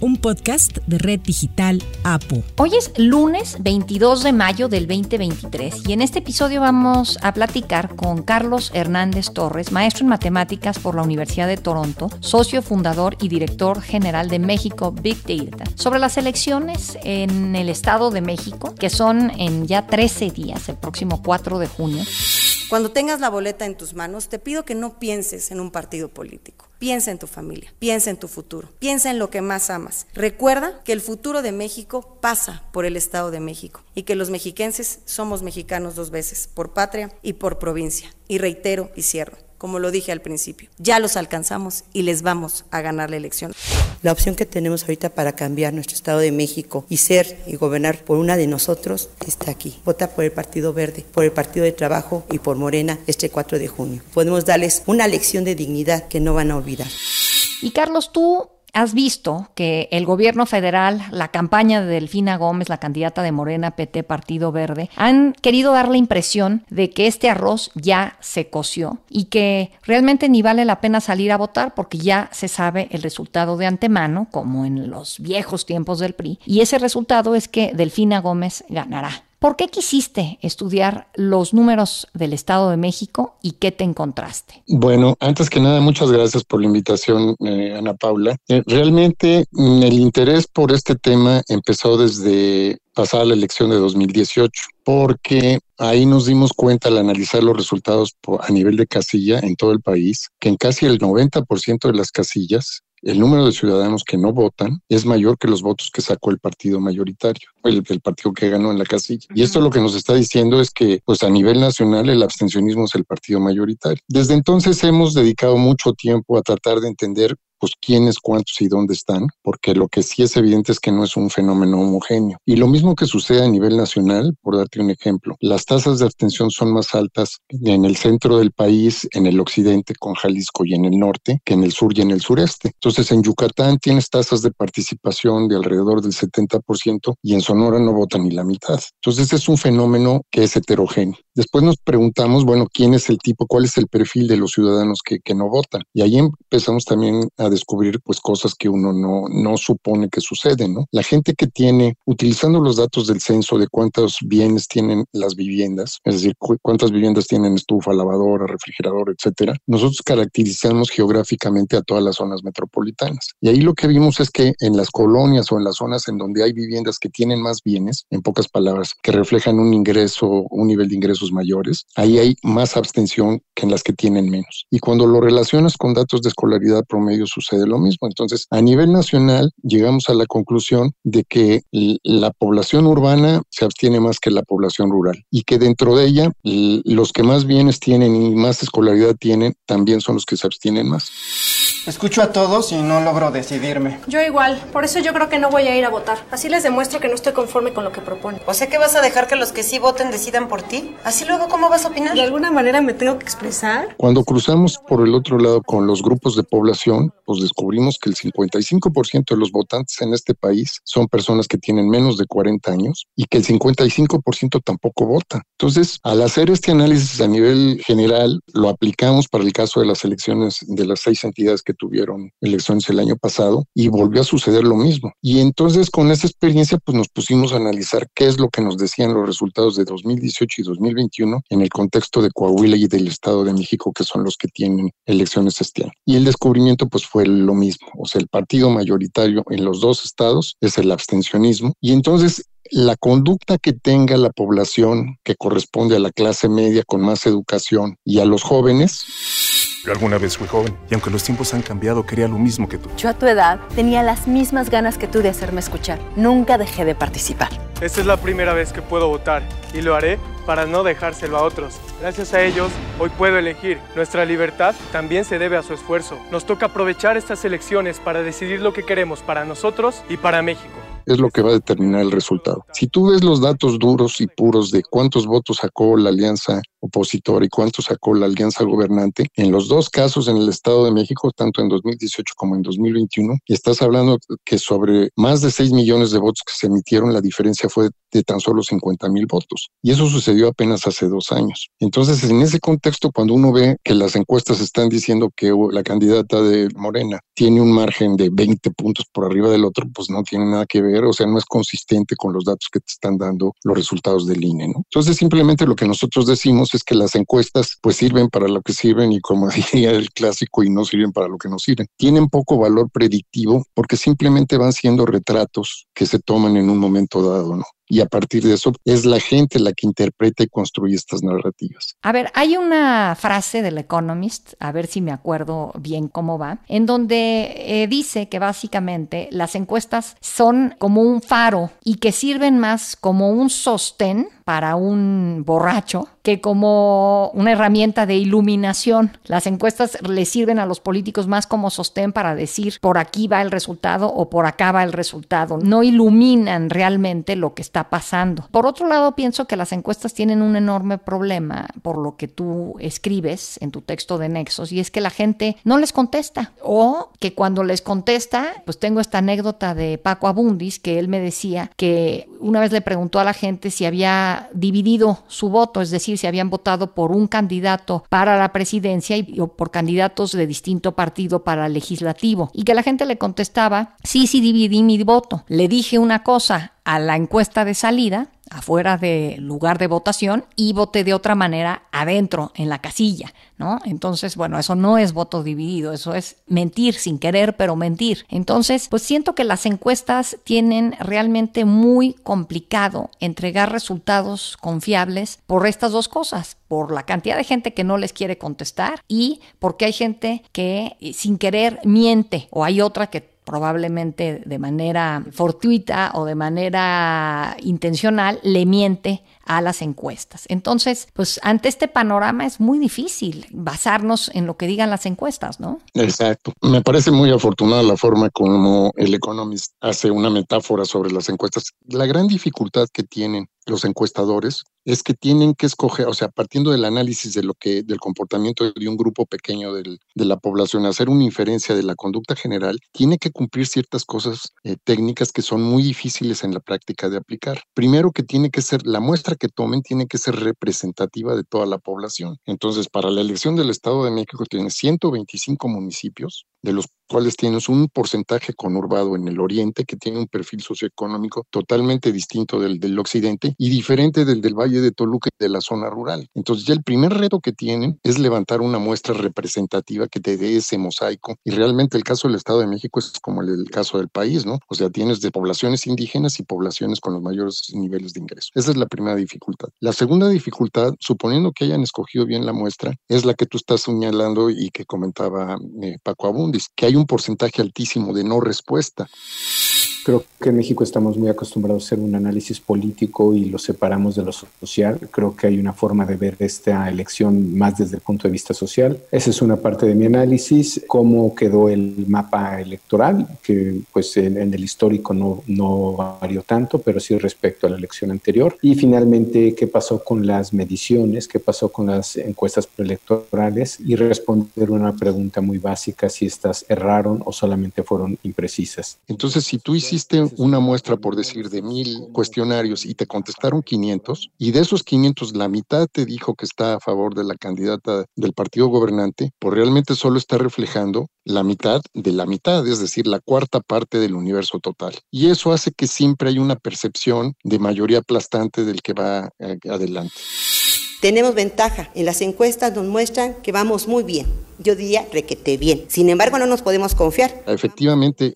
un podcast de Red Digital APO. Hoy es lunes 22 de mayo del 2023 y en este episodio vamos a platicar con Carlos Hernández Torres, maestro en matemáticas por la Universidad de Toronto, socio fundador y director general de México Big Data, sobre las elecciones en el Estado de México, que son en ya 13 días, el próximo 4 de junio. Cuando tengas la boleta en tus manos, te pido que no pienses en un partido político. Piensa en tu familia, piensa en tu futuro, piensa en lo que más amas. Recuerda que el futuro de México pasa por el Estado de México y que los mexiquenses somos mexicanos dos veces, por patria y por provincia. Y reitero y cierro como lo dije al principio. Ya los alcanzamos y les vamos a ganar la elección. La opción que tenemos ahorita para cambiar nuestro Estado de México y ser y gobernar por una de nosotros está aquí. Vota por el Partido Verde, por el Partido de Trabajo y por Morena este 4 de junio. Podemos darles una lección de dignidad que no van a olvidar. Y Carlos, tú Has visto que el gobierno federal, la campaña de Delfina Gómez, la candidata de Morena PT Partido Verde, han querido dar la impresión de que este arroz ya se coció y que realmente ni vale la pena salir a votar porque ya se sabe el resultado de antemano, como en los viejos tiempos del PRI, y ese resultado es que Delfina Gómez ganará. ¿Por qué quisiste estudiar los números del Estado de México y qué te encontraste? Bueno, antes que nada, muchas gracias por la invitación, eh, Ana Paula. Eh, realmente mm, el interés por este tema empezó desde pasada la elección de 2018, porque ahí nos dimos cuenta al analizar los resultados a nivel de casilla en todo el país, que en casi el 90% de las casillas el número de ciudadanos que no votan es mayor que los votos que sacó el partido mayoritario, el, el, partido que ganó en la casilla. Y esto lo que nos está diciendo es que, pues a nivel nacional, el abstencionismo es el partido mayoritario. Desde entonces hemos dedicado mucho tiempo a tratar de entender pues quiénes, cuántos y dónde están, porque lo que sí es evidente es que no es un fenómeno homogéneo. Y lo mismo que sucede a nivel nacional, por darte un ejemplo, las tasas de abstención son más altas en el centro del país, en el occidente con Jalisco y en el norte, que en el sur y en el sureste. Entonces en Yucatán tienes tasas de participación de alrededor del 70% y en Sonora no votan ni la mitad. Entonces es un fenómeno que es heterogéneo. Después nos preguntamos, bueno, ¿quién es el tipo, cuál es el perfil de los ciudadanos que, que no votan? Y ahí empezamos también a descubrir pues cosas que uno no, no supone que suceden, ¿no? La gente que tiene, utilizando los datos del censo de cuántos bienes tienen las viviendas, es decir, cuántas viviendas tienen estufa, lavadora, refrigerador, etcétera, nosotros caracterizamos geográficamente a todas las zonas metropolitanas. Y ahí lo que vimos es que en las colonias o en las zonas en donde hay viviendas que tienen más bienes, en pocas palabras, que reflejan un ingreso, un nivel de ingresos mayores, ahí hay más abstención que en las que tienen menos. Y cuando lo relacionas con datos de escolaridad promedio, sucede lo mismo. Entonces, a nivel nacional, llegamos a la conclusión de que la población urbana se abstiene más que la población rural y que dentro de ella los que más bienes tienen y más escolaridad tienen también son los que se abstienen más. Escucho a todos y no logro decidirme. Yo igual, por eso yo creo que no voy a ir a votar. Así les demuestro que no estoy conforme con lo que proponen. O sea que vas a dejar que los que sí voten decidan por ti. Así luego, ¿cómo vas a opinar? De alguna manera me tengo que expresar. Cuando cruzamos por el otro lado con los grupos de población, pues descubrimos que el 55% de los votantes en este país son personas que tienen menos de 40 años y que el 55% tampoco vota. Entonces, al hacer este análisis a nivel general, lo aplicamos para el caso de las elecciones de las seis entidades que tuvieron elecciones el año pasado y volvió a suceder lo mismo. Y entonces con esa experiencia pues nos pusimos a analizar qué es lo que nos decían los resultados de 2018 y 2021 en el contexto de Coahuila y del Estado de México que son los que tienen elecciones este año. Y el descubrimiento pues fue lo mismo, o sea, el partido mayoritario en los dos estados es el abstencionismo y entonces la conducta que tenga la población que corresponde a la clase media con más educación y a los jóvenes yo alguna vez fui joven y aunque los tiempos han cambiado, quería lo mismo que tú. Yo a tu edad tenía las mismas ganas que tú de hacerme escuchar. Nunca dejé de participar. Esta es la primera vez que puedo votar y lo haré para no dejárselo a otros. Gracias a ellos, hoy puedo elegir. Nuestra libertad también se debe a su esfuerzo. Nos toca aprovechar estas elecciones para decidir lo que queremos para nosotros y para México es lo que va a determinar el resultado. Si tú ves los datos duros y puros de cuántos votos sacó la alianza opositora y cuánto sacó la alianza gobernante. En los dos casos en el Estado de México, tanto en 2018 como en 2021, y estás hablando que sobre más de 6 millones de votos que se emitieron, la diferencia fue de tan solo 50 mil votos. Y eso sucedió apenas hace dos años. Entonces, en ese contexto, cuando uno ve que las encuestas están diciendo que la candidata de Morena tiene un margen de 20 puntos por arriba del otro, pues no tiene nada que ver, o sea, no es consistente con los datos que te están dando los resultados del INE, ¿no? Entonces, simplemente lo que nosotros decimos es que las encuestas pues sirven para lo que sirven y como diría el clásico y no sirven para lo que no sirven. Tienen poco valor predictivo porque simplemente van siendo retratos que se toman en un momento dado, ¿no? Y a partir de eso es la gente la que interpreta y construye estas narrativas. A ver, hay una frase del Economist, a ver si me acuerdo bien cómo va, en donde eh, dice que básicamente las encuestas son como un faro y que sirven más como un sostén para un borracho que como una herramienta de iluminación. Las encuestas le sirven a los políticos más como sostén para decir por aquí va el resultado o por acá va el resultado. No iluminan realmente lo que está pasando. Por otro lado, pienso que las encuestas tienen un enorme problema por lo que tú escribes en tu texto de Nexos y es que la gente no les contesta o que cuando les contesta, pues tengo esta anécdota de Paco Abundis que él me decía que una vez le preguntó a la gente si había dividido su voto, es decir, si habían votado por un candidato para la presidencia y, o por candidatos de distinto partido para el legislativo. Y que la gente le contestaba, sí, sí, dividí mi voto. Le dije una cosa a la encuesta de salida afuera del lugar de votación y voté de otra manera adentro, en la casilla, ¿no? Entonces, bueno, eso no es voto dividido, eso es mentir sin querer, pero mentir. Entonces, pues siento que las encuestas tienen realmente muy complicado entregar resultados confiables por estas dos cosas, por la cantidad de gente que no les quiere contestar y porque hay gente que eh, sin querer miente o hay otra que probablemente de manera fortuita o de manera intencional, le miente a las encuestas. Entonces, pues ante este panorama es muy difícil basarnos en lo que digan las encuestas, ¿no? Exacto. Me parece muy afortunada la forma como el Economist hace una metáfora sobre las encuestas. La gran dificultad que tienen los encuestadores es que tienen que escoger, o sea, partiendo del análisis de lo que, del comportamiento de un grupo pequeño del, de la población, hacer una inferencia de la conducta general, tiene que cumplir ciertas cosas eh, técnicas que son muy difíciles en la práctica de aplicar. Primero que tiene que ser, la muestra que tomen tiene que ser representativa de toda la población. Entonces, para la elección del Estado de México tiene 125 municipios, de los cuales tienes un porcentaje conurbado en el oriente que tiene un perfil socioeconómico totalmente distinto del del occidente y diferente del del Valle de Toluca y de la zona rural. Entonces ya el primer reto que tienen es levantar una muestra representativa que te dé ese mosaico y realmente el caso del Estado de México es como el, caso del país, ¿no? O sea, tienes de poblaciones indígenas y poblaciones con los mayores niveles de ingreso. Esa es la primera dificultad. La segunda dificultad, suponiendo que hayan escogido bien la muestra, es la que tú estás señalando y que comentaba eh, Paco Abundis, que hay un porcentaje altísimo de no respuesta. Creo que en México estamos muy acostumbrados a hacer un análisis político y lo separamos de lo social. Creo que hay una forma de ver esta elección más desde el punto de vista social. Esa es una parte de mi análisis. Cómo quedó el mapa electoral, que pues en, el histórico no, no varió tanto, pero sí respecto a la elección anterior. Y finalmente, qué pasó con las mediciones, qué pasó con las encuestas preelectorales y responder una pregunta muy básica, si estas erraron o solamente fueron imprecisas. Entonces, si tú hiciste hiciste una muestra, por decir, de mil cuestionarios y te contestaron 500, y de esos 500 la mitad te dijo que está a favor de la candidata del partido gobernante, pues realmente solo está reflejando la mitad de la mitad, es decir, la cuarta parte del universo total. Y eso hace que siempre hay una percepción de mayoría aplastante del que va eh, adelante. Tenemos ventaja. En las encuestas nos muestran que vamos muy bien. Yo diría requete bien. Sin embargo, no nos podemos confiar. Efectivamente,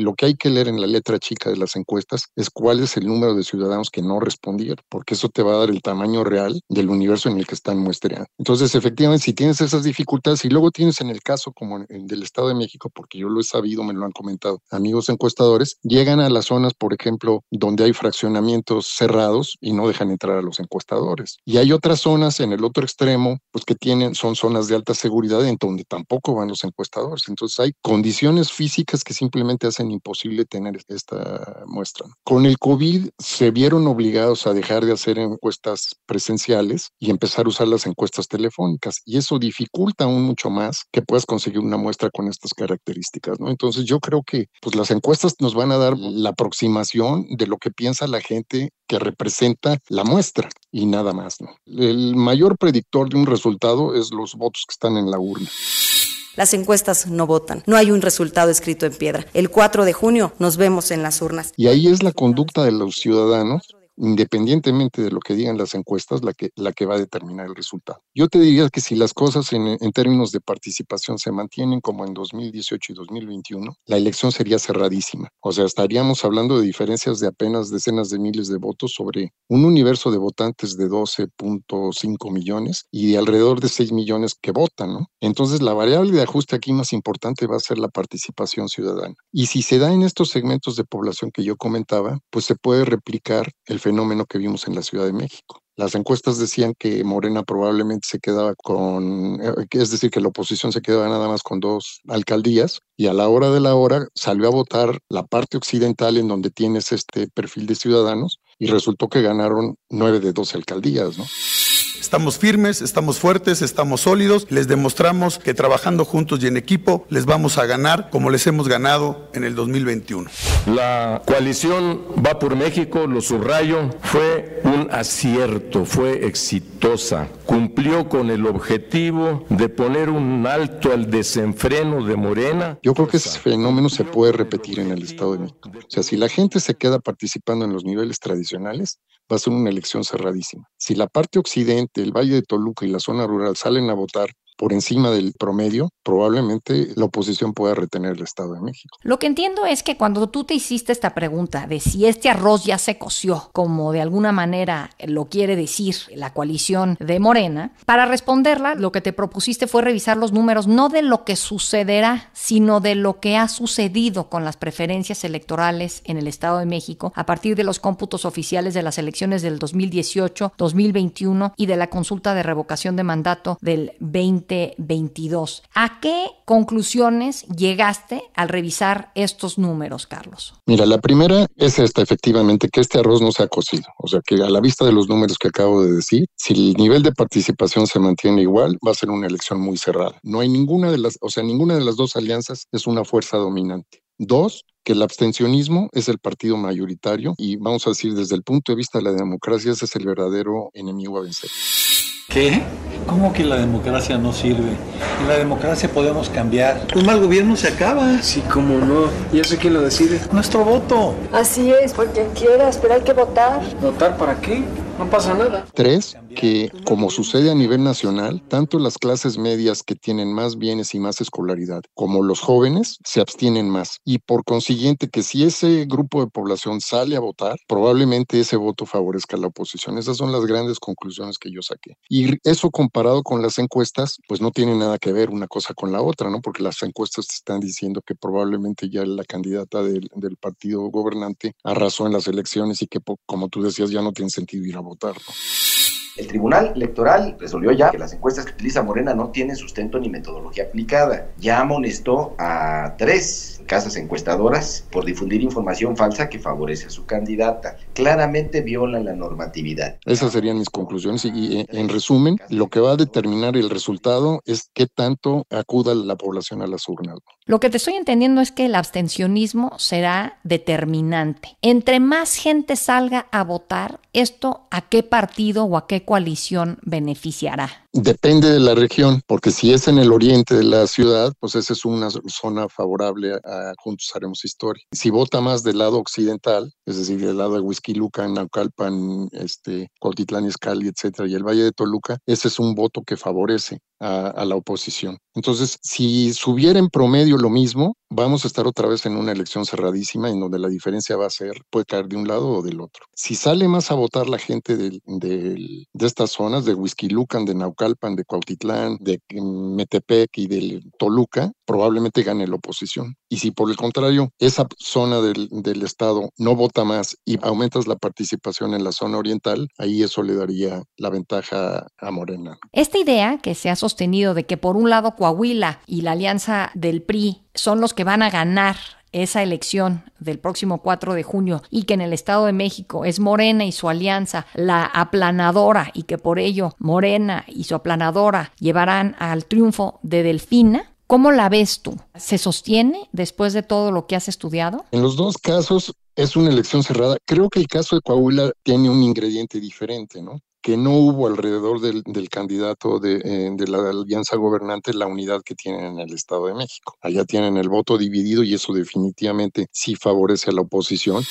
lo que hay que leer en la letra chica de las encuestas es cuál es el número de ciudadanos que no respondieron, porque eso te va a dar el tamaño real del universo en el que están muestreando. Entonces, efectivamente, si tienes esas dificultades y luego tienes en el caso como el del Estado de México, porque yo lo he sabido, me lo han comentado amigos encuestadores, llegan a las zonas, por ejemplo, donde hay fraccionamientos cerrados y no dejan entrar a los encuestadores y hay otras zonas en el otro extremo, pues que tienen, son zonas de alta seguridad en donde tampoco van los encuestadores. Entonces hay condiciones físicas que simplemente hacen hacen imposible tener esta muestra. Con el COVID se vieron obligados a dejar de hacer encuestas presenciales y empezar a usar las encuestas telefónicas y eso dificulta aún mucho más que puedas conseguir una muestra con estas características, ¿no? Entonces yo creo que pues las encuestas nos van a dar la aproximación de lo que piensa la gente que representa la muestra y nada más, ¿no? El mayor predictor de un resultado es los votos que están en la urna. Las encuestas no votan. No hay un resultado escrito en piedra. El 4 de junio nos vemos en las urnas. Y ahí es la conducta de los ciudadanos independientemente de lo que digan las encuestas, la que, la que va a determinar el resultado. Yo te diría que si las cosas en, en, términos de participación se mantienen como en 2018 y 2021, la elección sería cerradísima. O sea, estaríamos hablando de diferencias de apenas decenas de miles de votos sobre un universo de votantes de 12.5 millones y de alrededor de 6 millones que votan, ¿no? Entonces, la variable de ajuste aquí más importante va a ser la participación ciudadana. Y si se da en estos segmentos de población que yo comentaba, pues se puede replicar el fenómeno fenómeno que vimos en la Ciudad de México. Las encuestas decían que Morena probablemente se quedaba con, eh, es decir, que la oposición se quedaba nada más con dos alcaldías y a la hora de la hora salió a votar la parte occidental en donde tienes este perfil de ciudadanos y resultó que ganaron nueve de doce alcaldías, ¿no? Estamos firmes, estamos fuertes, estamos sólidos. Les demostramos que trabajando juntos y en equipo les vamos a ganar como les hemos ganado en el 2021. La coalición Va por México, lo subrayo, fue un acierto, fue exitosa. Cumplió con el objetivo de poner un alto al desenfreno de Morena. Yo creo que ese fenómeno se puede repetir en el Estado de México. O sea, si la gente se queda participando en los niveles tradicionales, va a ser una elección cerradísima. Si la parte occidente, el Valle de Toluca y la zona rural salen a votar por encima del promedio, probablemente la oposición pueda retener el Estado de México. Lo que entiendo es que cuando tú te hiciste esta pregunta de si este arroz ya se coció, como de alguna manera lo quiere decir la coalición de Morena, para responderla lo que te propusiste fue revisar los números no de lo que sucederá, sino de lo que ha sucedido con las preferencias electorales en el Estado de México a partir de los cómputos oficiales de las elecciones del 2018, 2021 y de la consulta de revocación de mandato del 20 2022. ¿A qué conclusiones llegaste al revisar estos números, Carlos? Mira, la primera es esta, efectivamente, que este arroz no se ha cocido. O sea, que a la vista de los números que acabo de decir, si el nivel de participación se mantiene igual, va a ser una elección muy cerrada. No hay ninguna de las, o sea, ninguna de las dos alianzas es una fuerza dominante. Dos, que el abstencionismo es el partido mayoritario y vamos a decir desde el punto de vista de la democracia ese es el verdadero enemigo a vencer. ¿Qué? ¿Cómo que la democracia no sirve? En la democracia podemos cambiar. Un mal gobierno se acaba. Sí, cómo no. ¿Y eso quién lo decide? Nuestro voto. Así es, por quien quieras, pero hay que votar. ¿Votar para qué? No pasa nada. Tres, que como sucede a nivel nacional, tanto las clases medias que tienen más bienes y más escolaridad, como los jóvenes, se abstienen más. Y por consiguiente, que si ese grupo de población sale a votar, probablemente ese voto favorezca a la oposición. Esas son las grandes conclusiones que yo saqué. Y eso comparado con las encuestas, pues no tiene nada que ver una cosa con la otra, ¿no? Porque las encuestas te están diciendo que probablemente ya la candidata del, del partido gobernante arrasó en las elecciones y que, como tú decías, ya no tiene sentido ir a votar, ¿no? El Tribunal Electoral resolvió ya que las encuestas que utiliza Morena no tienen sustento ni metodología aplicada. Ya amonestó a tres casas encuestadoras por difundir información falsa que favorece a su candidata. Claramente viola la normatividad. Esas serían mis conclusiones y, en resumen, lo que va a determinar el resultado es qué tanto acuda la población a las urnas. Lo que te estoy entendiendo es que el abstencionismo será determinante. Entre más gente salga a votar, ¿esto a qué partido o a qué coalición beneficiará? Depende de la región, porque si es en el oriente de la ciudad, pues esa es una zona favorable a Juntos Haremos Historia. Si vota más del lado occidental, es decir, del lado de Huizquilucan, Naucalpan, este, Cuautitlán Izcalli, etcétera, y el Valle de Toluca, ese es un voto que favorece a, la oposición. Entonces, si subiera en promedio lo mismo, vamos a estar otra vez en una elección cerradísima en donde la diferencia va a ser, puede caer de un lado o del otro. Si sale más a votar la gente de estas zonas, de Huizquilucan, de Naucalpan, de Cuautitlán, de Metepec y de Toluca, probablemente gane la oposición. Y si por el contrario, esa zona del, del estado no vota más y aumentas la participación en la zona oriental, ahí eso le daría la ventaja a Morena. Esta idea que se ha sostenido de que por un lado Coahuila y la alianza del PRI son los que van a ganar esa elección del próximo 4 de junio y que en el Estado de México es Morena y su alianza la aplanadora y que por ello Morena y su aplanadora llevarán al triunfo de Delfina, ¿Cómo la ves tú? ¿Se sostiene después de todo lo que has estudiado? En los dos casos es una elección cerrada. Creo que el caso de Coahuila tiene un ingrediente diferente, ¿no? Que no hubo alrededor del, candidato de, eh, de, la alianza gobernante la unidad que tienen en el Estado de México. Allá tienen el voto dividido y eso definitivamente sí favorece a la oposición.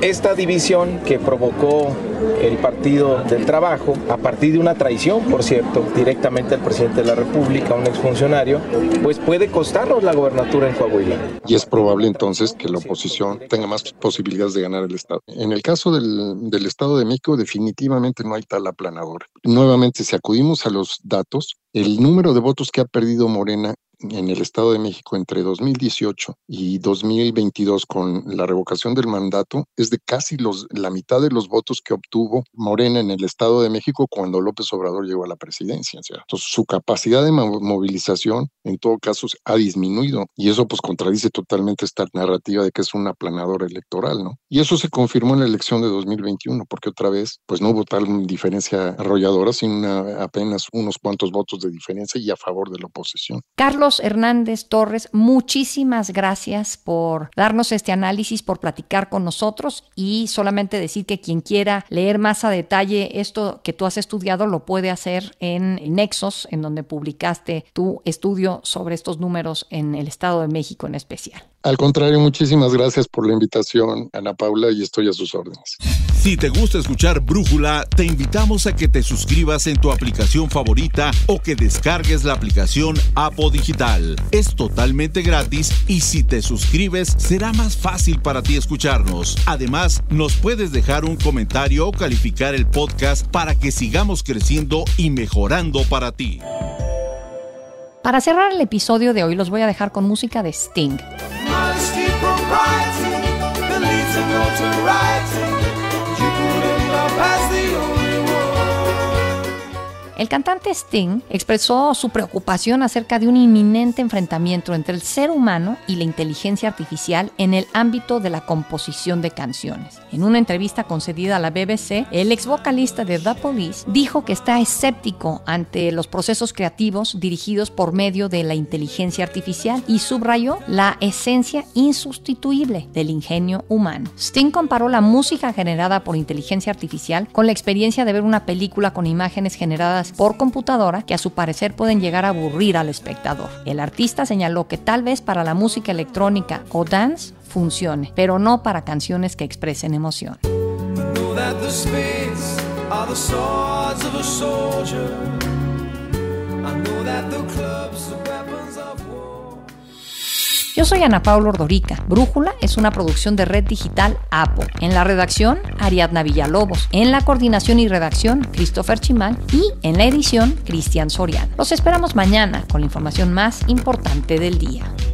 Esta división que provocó el Partido del Trabajo, a partir de una traición, por cierto, directamente al presidente de la República, un exfuncionario, pues puede costarnos la gobernatura en Coahuila. Y es probable entonces que la oposición tenga más posibilidades de ganar el Estado. En el caso del, del Estado de México, definitivamente no hay tal aplanador. Nuevamente, si acudimos a los datos, el número de votos que ha perdido Morena en el Estado de México entre 2018 y 2022 con la revocación del mandato es de casi los, la mitad de los votos que obtuvo Morena en el Estado de México cuando López Obrador llegó a la presidencia. Entonces, su capacidad de movilización en todo caso ha disminuido y eso pues contradice totalmente esta narrativa de que es un aplanador electoral, ¿no? Y eso se confirmó en la elección de 2021 porque otra vez pues no hubo tal diferencia arrolladora, sino apenas unos cuantos votos de diferencia y a favor de la oposición. Carlos Hernández Torres, muchísimas gracias por darnos este análisis, por platicar con nosotros y solamente decir que quien quiera leer más a detalle esto que tú has estudiado lo puede hacer en Nexos, en donde publicaste tu estudio sobre estos números en el Estado de México en especial. Al contrario, muchísimas gracias por la invitación, Ana Paula, y estoy a sus órdenes. Si te gusta escuchar Brújula, te invitamos a que te suscribas en tu aplicación favorita o que descargues la aplicación Apo Digital. Es totalmente gratis y si te suscribes será más fácil para ti escucharnos. Además, nos puedes dejar un comentario o calificar el podcast para que sigamos creciendo y mejorando para ti. Para cerrar el episodio de hoy los voy a dejar con música de Sting. sobriety that leads to notoriety. El cantante Sting expresó su preocupación acerca de un inminente enfrentamiento entre el ser humano y la inteligencia artificial en el ámbito de la composición de canciones. En una entrevista concedida a la BBC, el ex vocalista de The Police dijo que está escéptico ante los procesos creativos dirigidos por medio de la inteligencia artificial y subrayó la esencia insustituible del ingenio humano. Sting comparó la música generada por inteligencia artificial con la experiencia de ver una película con imágenes generadas por computadora que a su parecer pueden llegar a aburrir al espectador. El artista señaló que tal vez para la música electrónica o dance funcione, pero no para canciones que expresen emoción. Yo soy Ana Paula Ordorica. Brújula es una producción de Red Digital APO. En la redacción, Ariadna Villalobos. En la coordinación y redacción, Christopher Chimán. Y en la edición, Cristian Soriano. Los esperamos mañana con la información más importante del día.